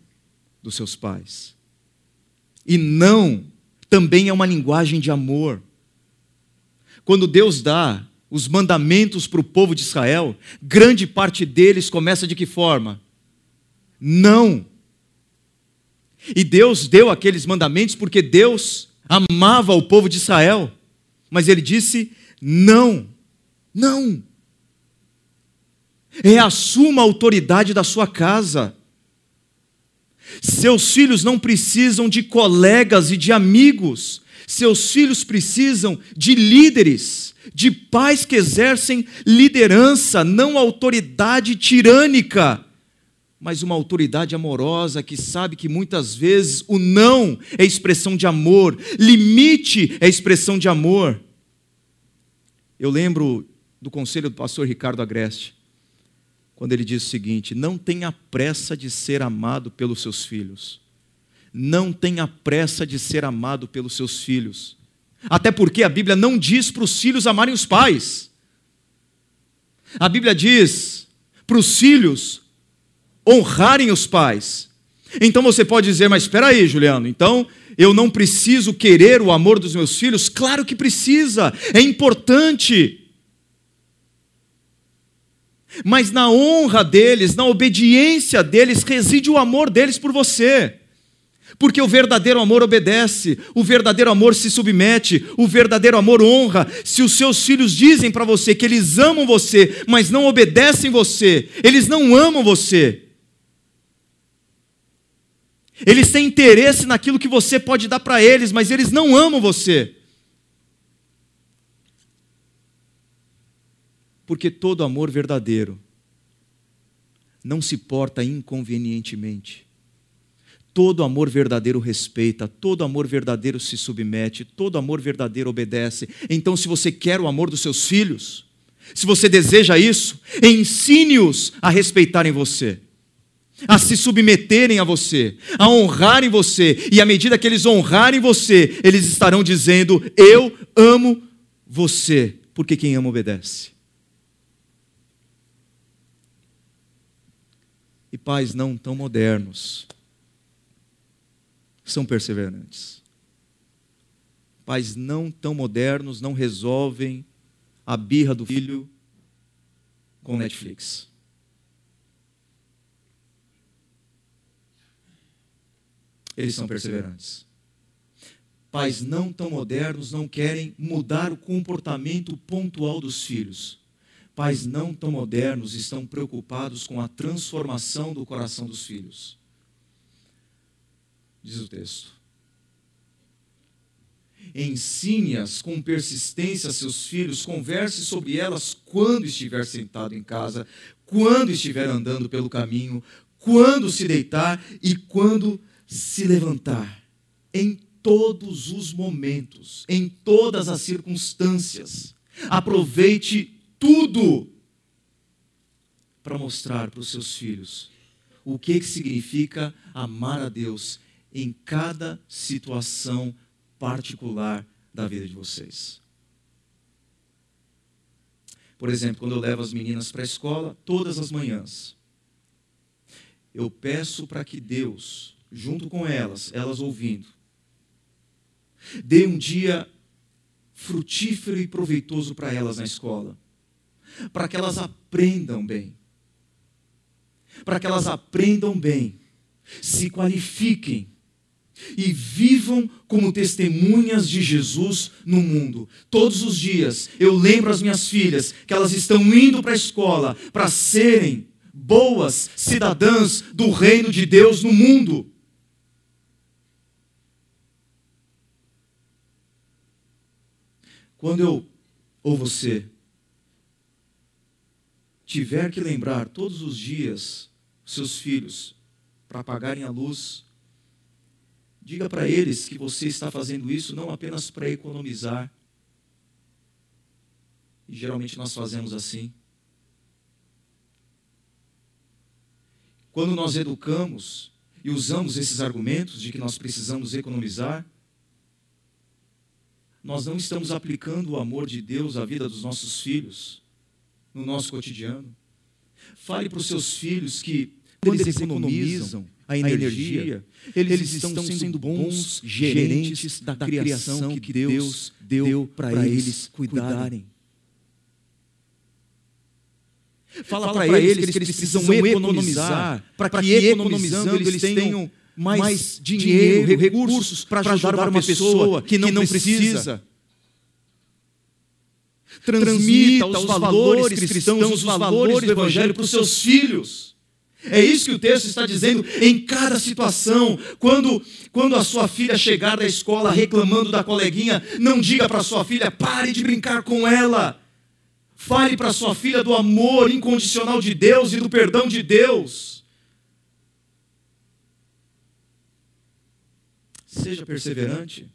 dos seus pais. E não também é uma linguagem de amor. Quando Deus dá os mandamentos para o povo de Israel, grande parte deles começa de que forma? Não. E Deus deu aqueles mandamentos porque Deus amava o povo de Israel, mas ele disse: não, não. Reassuma a autoridade da sua casa. Seus filhos não precisam de colegas e de amigos, seus filhos precisam de líderes, de pais que exercem liderança, não autoridade tirânica, mas uma autoridade amorosa que sabe que muitas vezes o não é expressão de amor, limite é expressão de amor. Eu lembro do conselho do pastor Ricardo Agreste, quando ele diz o seguinte: não tenha pressa de ser amado pelos seus filhos não tenha pressa de ser amado pelos seus filhos. Até porque a Bíblia não diz para os filhos amarem os pais. A Bíblia diz para os filhos honrarem os pais. Então você pode dizer, mas espera aí, Juliano, então eu não preciso querer o amor dos meus filhos? Claro que precisa, é importante. Mas na honra deles, na obediência deles, reside o amor deles por você. Porque o verdadeiro amor obedece, o verdadeiro amor se submete, o verdadeiro amor honra. Se os seus filhos dizem para você que eles amam você, mas não obedecem você, eles não amam você. Eles têm interesse naquilo que você pode dar para eles, mas eles não amam você. Porque todo amor verdadeiro não se porta inconvenientemente Todo amor verdadeiro respeita, todo amor verdadeiro se submete, todo amor verdadeiro obedece. Então, se você quer o amor dos seus filhos, se você deseja isso, ensine-os a respeitarem você, a se submeterem a você, a honrarem você, e à medida que eles honrarem você, eles estarão dizendo: Eu amo você, porque quem ama obedece. E pais não tão modernos são perseverantes. Pais não tão modernos não resolvem a birra do filho com Netflix. Eles são perseverantes. Pais não tão modernos não querem mudar o comportamento pontual dos filhos. Pais não tão modernos estão preocupados com a transformação do coração dos filhos diz o texto. Ensine-as com persistência a seus filhos, converse sobre elas quando estiver sentado em casa, quando estiver andando pelo caminho, quando se deitar e quando se levantar. Em todos os momentos, em todas as circunstâncias. Aproveite tudo para mostrar para os seus filhos o que, que significa amar a Deus em cada situação particular da vida de vocês. Por exemplo, quando eu levo as meninas para a escola, todas as manhãs, eu peço para que Deus, junto com elas, elas ouvindo, dê um dia frutífero e proveitoso para elas na escola, para que elas aprendam bem, para que elas aprendam bem, se qualifiquem e vivam como testemunhas de Jesus no mundo. Todos os dias eu lembro as minhas filhas que elas estão indo para a escola para serem boas cidadãs do reino de Deus no mundo. Quando eu ou você tiver que lembrar todos os dias seus filhos para apagarem a luz, Diga para eles que você está fazendo isso não apenas para economizar. E geralmente nós fazemos assim. Quando nós educamos, e usamos esses argumentos de que nós precisamos economizar, nós não estamos aplicando o amor de Deus à vida dos nossos filhos, no nosso cotidiano. Fale para os seus filhos que, quando eles economizam a energia, eles estão sendo bons gerentes da criação que Deus deu para eles cuidarem. Fala, para eles que eles precisam economizar, para que economizando eles tenham mais dinheiro, recursos para ajudar uma pessoa que não precisa. Transmita os valores cristãos, os valores do Evangelho para os seus filhos. É isso que o texto está dizendo em cada situação. Quando, quando a sua filha chegar da escola reclamando da coleguinha, não diga para sua filha, pare de brincar com ela. Fale para sua filha do amor incondicional de Deus e do perdão de Deus. Seja perseverante.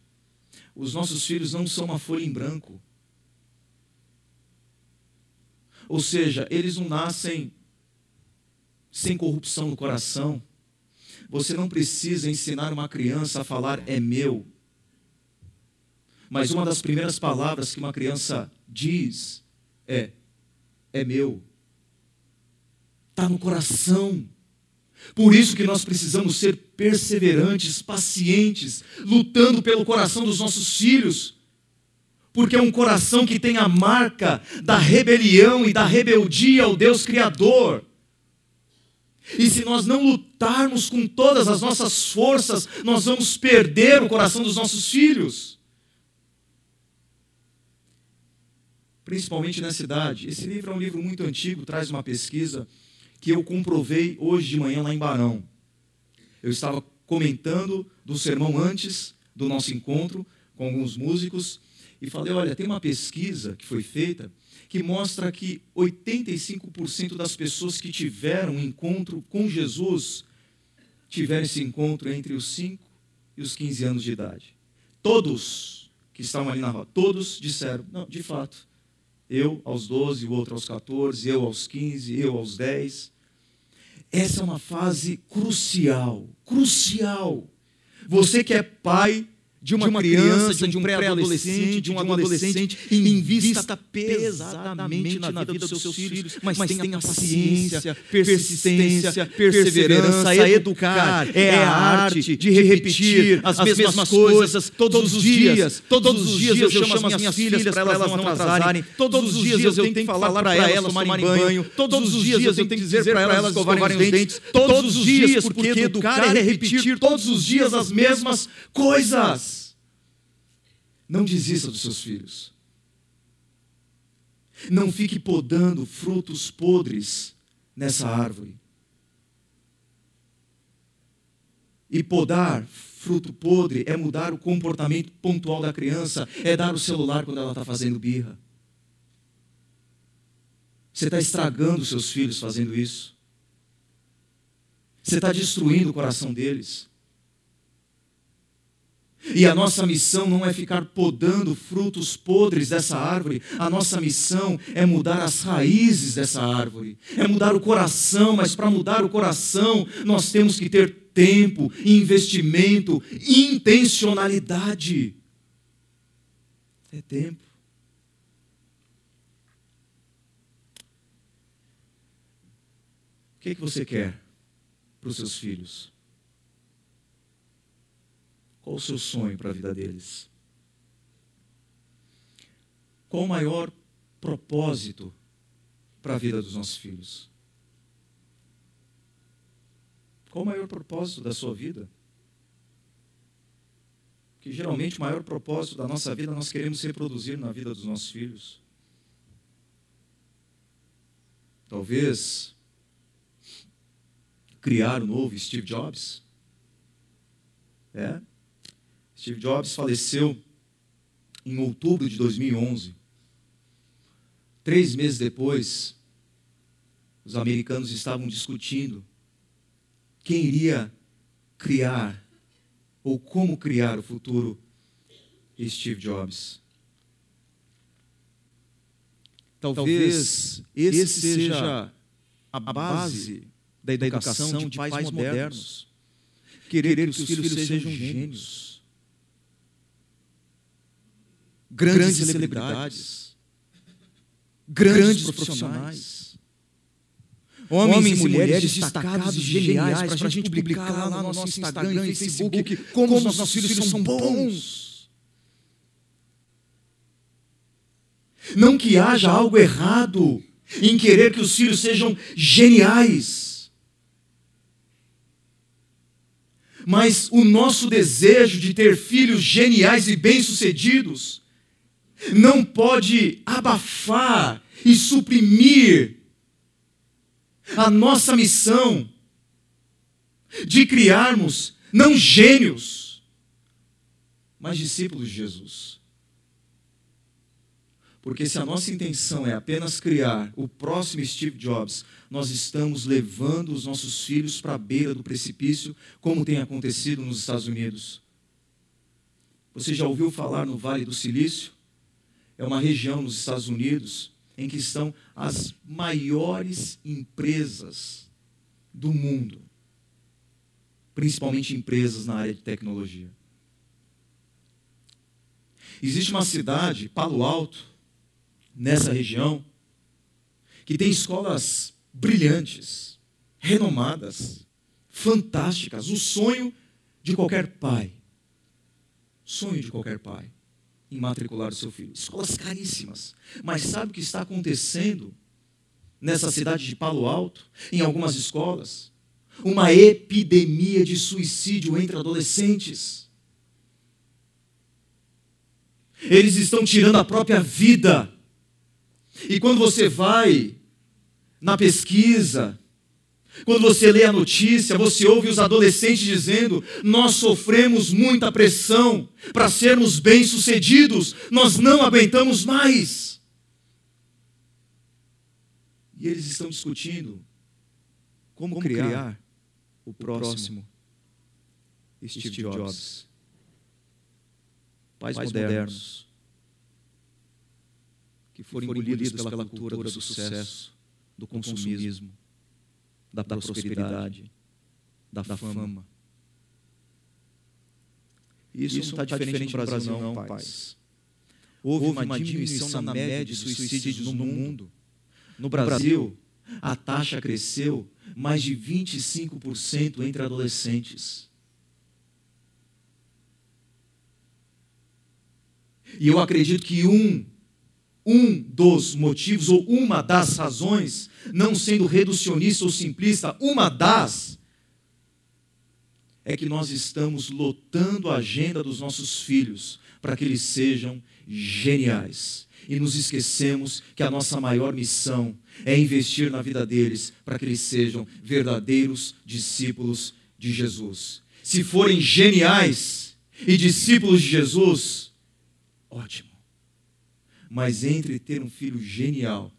Os nossos filhos não são uma folha em branco. Ou seja, eles não nascem sem corrupção no coração. Você não precisa ensinar uma criança a falar é meu. Mas uma das primeiras palavras que uma criança diz é: é meu. Está no coração. Por isso que nós precisamos ser perseverantes, pacientes, lutando pelo coração dos nossos filhos. Porque é um coração que tem a marca da rebelião e da rebeldia ao Deus Criador. E se nós não lutarmos com todas as nossas forças, nós vamos perder o coração dos nossos filhos. principalmente nessa idade. Esse livro é um livro muito antigo, traz uma pesquisa que eu comprovei hoje de manhã lá em Barão. Eu estava comentando do sermão antes do nosso encontro com alguns músicos e falei: olha, tem uma pesquisa que foi feita que mostra que 85% das pessoas que tiveram um encontro com Jesus tiveram esse encontro entre os 5 e os 15 anos de idade. Todos que estavam ali na rua, todos disseram: não, de fato, eu aos 12, o outro aos 14, eu aos 15, eu aos 10. Essa é uma fase crucial, crucial. Você que é pai de uma, de uma criança, criança, de um pré-adolescente, de um adolescente, invista pesadamente na vida dos seus filhos, mas, mas tenha paciência, persistência, perseverança, a educar. É a arte de repetir as mesmas coisas todos os dias. Todos os dias eu chamo as minhas filhas para elas não atrasarem. Todos os dias eu tenho que falar para elas tomarem banho. Todos os dias eu tenho que dizer para elas escovarem os dentes. Todos os dias, porque educar é repetir todos os dias as mesmas coisas. Não desista dos seus filhos. Não fique podando frutos podres nessa árvore. E podar fruto podre é mudar o comportamento pontual da criança, é dar o celular quando ela está fazendo birra. Você está estragando seus filhos fazendo isso. Você está destruindo o coração deles. E a nossa missão não é ficar podando frutos podres dessa árvore, a nossa missão é mudar as raízes dessa árvore, é mudar o coração, mas para mudar o coração nós temos que ter tempo, investimento, intencionalidade. É tempo. O que, é que você quer para os seus filhos? Qual o seu sonho para a vida deles? Qual o maior propósito para a vida dos nossos filhos? Qual o maior propósito da sua vida? Que geralmente o maior propósito da nossa vida nós queremos reproduzir na vida dos nossos filhos. Talvez criar o novo Steve Jobs. É, Steve Jobs faleceu em outubro de 2011. Três meses depois, os americanos estavam discutindo quem iria criar ou como criar o futuro Steve Jobs. Talvez esse seja a base da educação de pais modernos querer que os filhos sejam gênios, grandes celebridades, grandes profissionais, homens e mulheres destacados e geniais para a gente publicar lá no nosso Instagram e Facebook como os nossos filhos são bons. Não que haja algo errado em querer que os filhos sejam geniais. Mas o nosso desejo de ter filhos geniais e bem-sucedidos não pode abafar e suprimir a nossa missão de criarmos não gênios, mas discípulos de Jesus. Porque se a nossa intenção é apenas criar o próximo Steve Jobs, nós estamos levando os nossos filhos para a beira do precipício, como tem acontecido nos Estados Unidos. Você já ouviu falar no Vale do Silício? É uma região nos Estados Unidos em que estão as maiores empresas do mundo, principalmente empresas na área de tecnologia. Existe uma cidade, Palo Alto, nessa região, que tem escolas brilhantes, renomadas, fantásticas, o sonho de qualquer pai. Sonho de qualquer pai em matricular o seu filho. Escolas caríssimas. Mas sabe o que está acontecendo nessa cidade de Palo Alto, em algumas escolas? Uma epidemia de suicídio entre adolescentes. Eles estão tirando a própria vida e quando você vai na pesquisa, quando você lê a notícia, você ouve os adolescentes dizendo: Nós sofremos muita pressão para sermos bem-sucedidos, nós não aguentamos mais. E eles estão discutindo como, criar, criar, o próximo Steve, Steve Jobs. Jobs. Pais, Pais modernos, modernos que foram engolidos pela cultura do sucesso, do consumismo, da prosperidade, da fama. Isso, Isso não está diferente no Brasil, não, pais. Houve uma diminuição na média de suicídios no mundo. No Brasil, a taxa cresceu mais de 25% entre adolescentes. E eu acredito que um um dos motivos, ou uma das razões, não sendo reducionista ou simplista, uma das, é que nós estamos lotando a agenda dos nossos filhos para que eles sejam geniais. E nos esquecemos que a nossa maior missão é investir na vida deles para que eles sejam verdadeiros discípulos de Jesus. Se forem geniais e discípulos de Jesus, ótimo. Mas entre ter um filho genial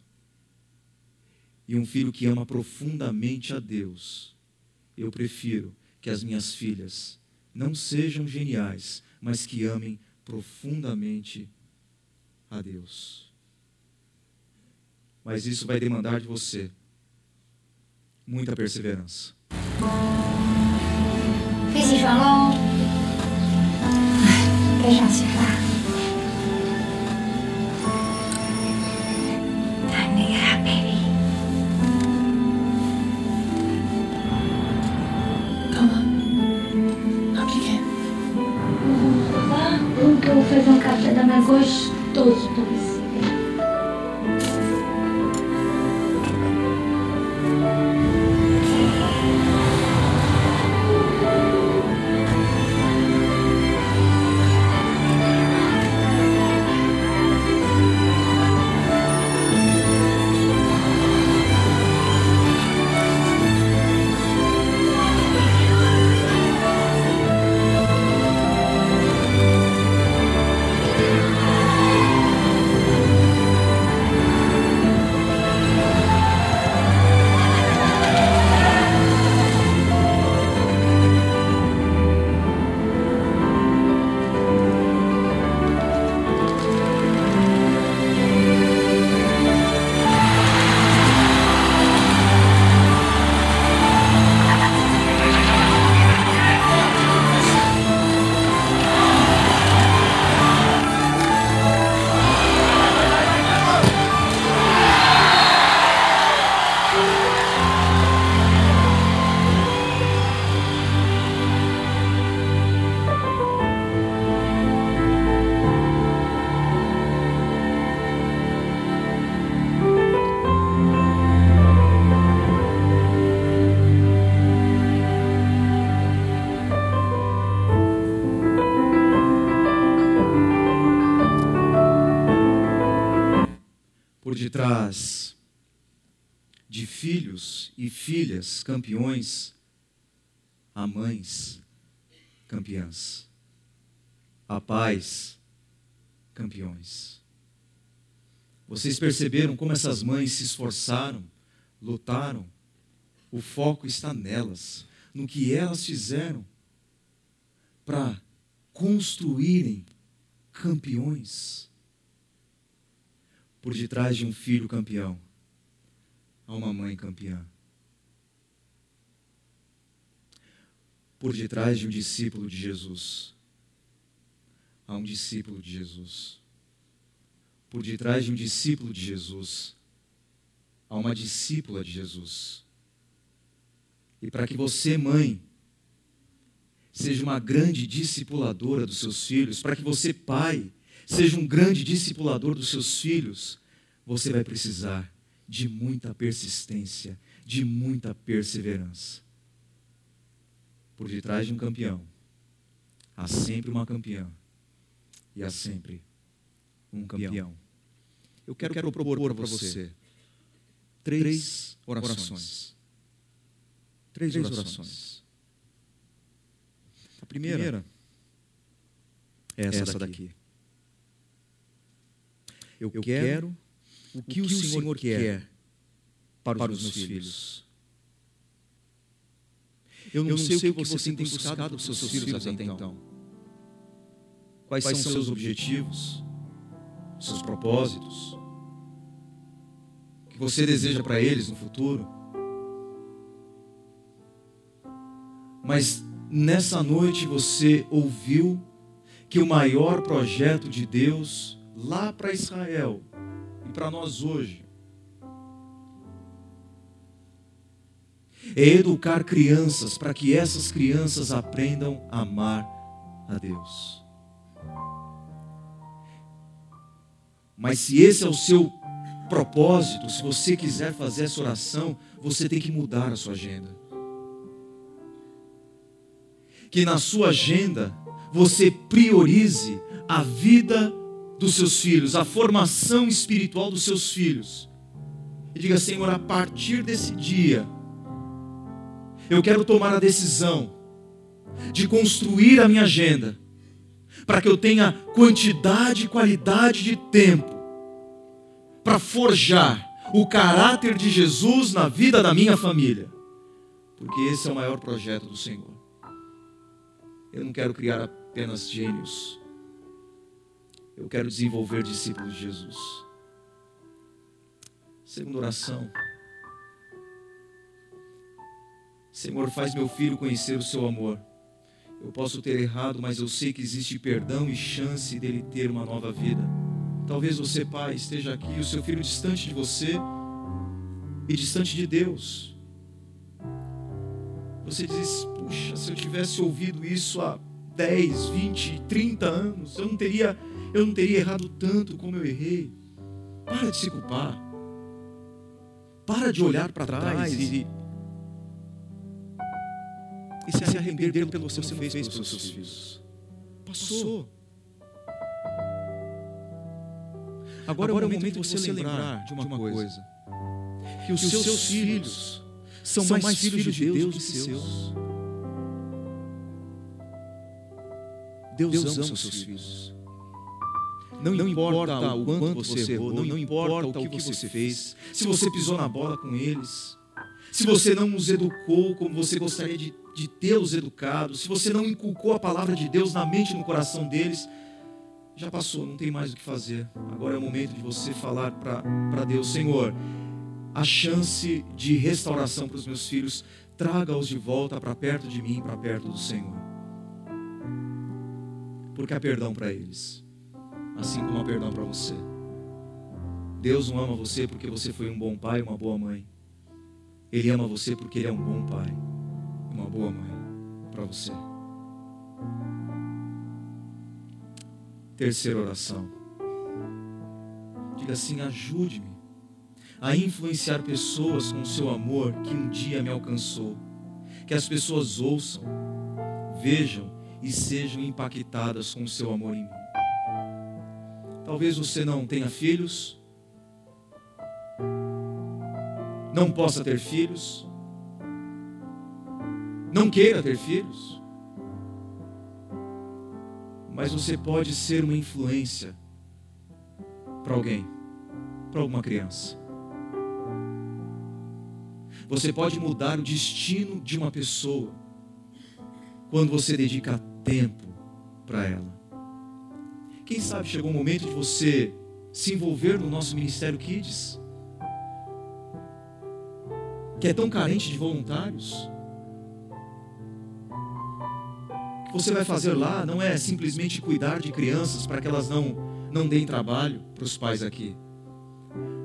e um filho que ama profundamente a Deus, eu prefiro que as minhas filhas não sejam geniais, mas que amem profundamente a Deus. Mas isso vai demandar de você muita perseverança. Fiz João. Deixa eu fazer um café da manhã gostoso pra você. Filhas campeões há mães campeãs, há pais campeões. Vocês perceberam como essas mães se esforçaram, lutaram? O foco está nelas, no que elas fizeram para construírem campeões. Por detrás de um filho campeão, há uma mãe campeã. Por detrás de um discípulo de Jesus, há um discípulo de Jesus. Por detrás de um discípulo de Jesus, há uma discípula de Jesus. E para que você, mãe, seja uma grande discipuladora dos seus filhos, para que você, pai, seja um grande discipulador dos seus filhos, você vai precisar de muita persistência, de muita perseverança. Por detrás de um campeão, há sempre uma campeã e há sempre um campeão. Eu quero, quero propor para você três orações. Três orações. A primeira é essa, essa daqui. Eu, Eu quero o que o Senhor quer para os meus filhos. Eu não, Eu não sei, sei o que você tem buscado dos seus filhos até então. Quais, Quais são seus objetivos, seus propósitos, o que você deseja para eles no futuro. Mas nessa noite você ouviu que o maior projeto de Deus lá para Israel e para nós hoje é educar crianças para que essas crianças aprendam a amar a Deus. Mas se esse é o seu propósito, se você quiser fazer essa oração, você tem que mudar a sua agenda que na sua agenda você priorize a vida dos seus filhos, a formação espiritual dos seus filhos. E diga, Senhor, a partir desse dia, eu quero tomar a decisão de construir a minha agenda, para que eu tenha quantidade e qualidade de tempo para forjar o caráter de Jesus na vida da minha família, porque esse é o maior projeto do Senhor. Eu não quero criar apenas gênios. Eu quero desenvolver discípulos de Jesus. Segunda oração. Senhor, faz meu filho conhecer o seu amor. Eu posso ter errado, mas eu sei que existe perdão e chance dele ter uma nova vida. Talvez você, pai, esteja aqui, o seu filho distante de você e distante de Deus. Você diz, puxa, se eu tivesse ouvido isso há 10, 20, 30 anos, eu não teria, eu não teria errado tanto como eu errei. Para de se culpar. Para de olhar para trás e, e se arrepender pelo que você fez pelos seus filhos. Passou. Agora, Agora é o momento de você lembrar de uma coisa: que os seus filhos são, mais, filhos, de Deus, que seus. Deus, ama os seus filhos. Não, não importa o quanto você errou, não importa o que você fez, se você pisou na bola com eles, se você não os educou como você gostaria de, de tê-los educados, se você não inculcou a palavra de Deus na mente e no coração deles, já passou, não tem mais o que fazer. Agora é o momento de você falar para Deus: Senhor, a chance de restauração para os meus filhos, traga-os de volta para perto de mim, para perto do Senhor. Porque há perdão para eles, assim como há perdão para você. Deus não ama você porque você foi um bom pai, uma boa mãe. Ele ama você porque ele é um bom pai uma boa mãe para você. Terceira oração. Diga assim: ajude-me a influenciar pessoas com o seu amor que um dia me alcançou. Que as pessoas ouçam, vejam e sejam impactadas com o seu amor em mim. Talvez você não tenha filhos, não possa ter filhos, não queira ter filhos, mas você pode ser uma influência para alguém, para alguma criança. Você pode mudar o destino de uma pessoa quando você dedica tempo para ela. Quem sabe chegou o momento de você se envolver no nosso Ministério Kids, que é tão carente de voluntários. O que você vai fazer lá não é simplesmente cuidar de crianças para que elas não, não deem trabalho para os pais aqui.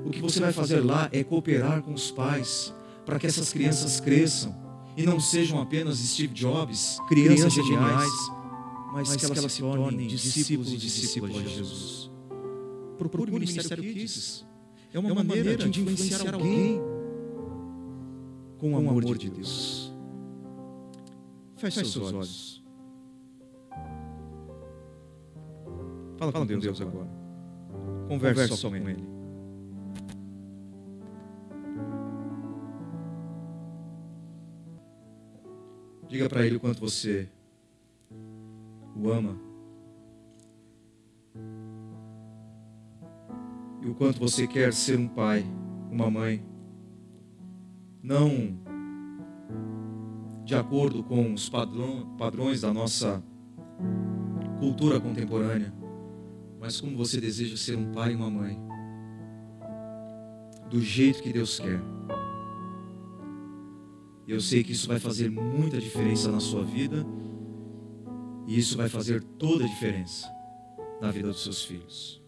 O que você vai fazer lá é cooperar com os pais para que essas crianças cresçam e não sejam apenas Steve Jobs, crianças, crianças geniais, mas, mas que, elas que elas se tornem discípulos e discípulas de Jesus. Procure o Ministério Kids. É uma, é uma maneira, maneira de influenciar alguém com o amor, amor de Deus. Feche seus olhos. Fala, Fala com Deus, Deus agora. Converse, Converse só com Ele. ele. Diga para Ele o quanto você o ama. E o quanto você quer ser um pai, uma mãe. Não de acordo com os padrões da nossa cultura contemporânea, mas como você deseja ser um pai e uma mãe. Do jeito que Deus quer. Eu sei que isso vai fazer muita diferença na sua vida e isso vai fazer toda a diferença na vida dos seus filhos.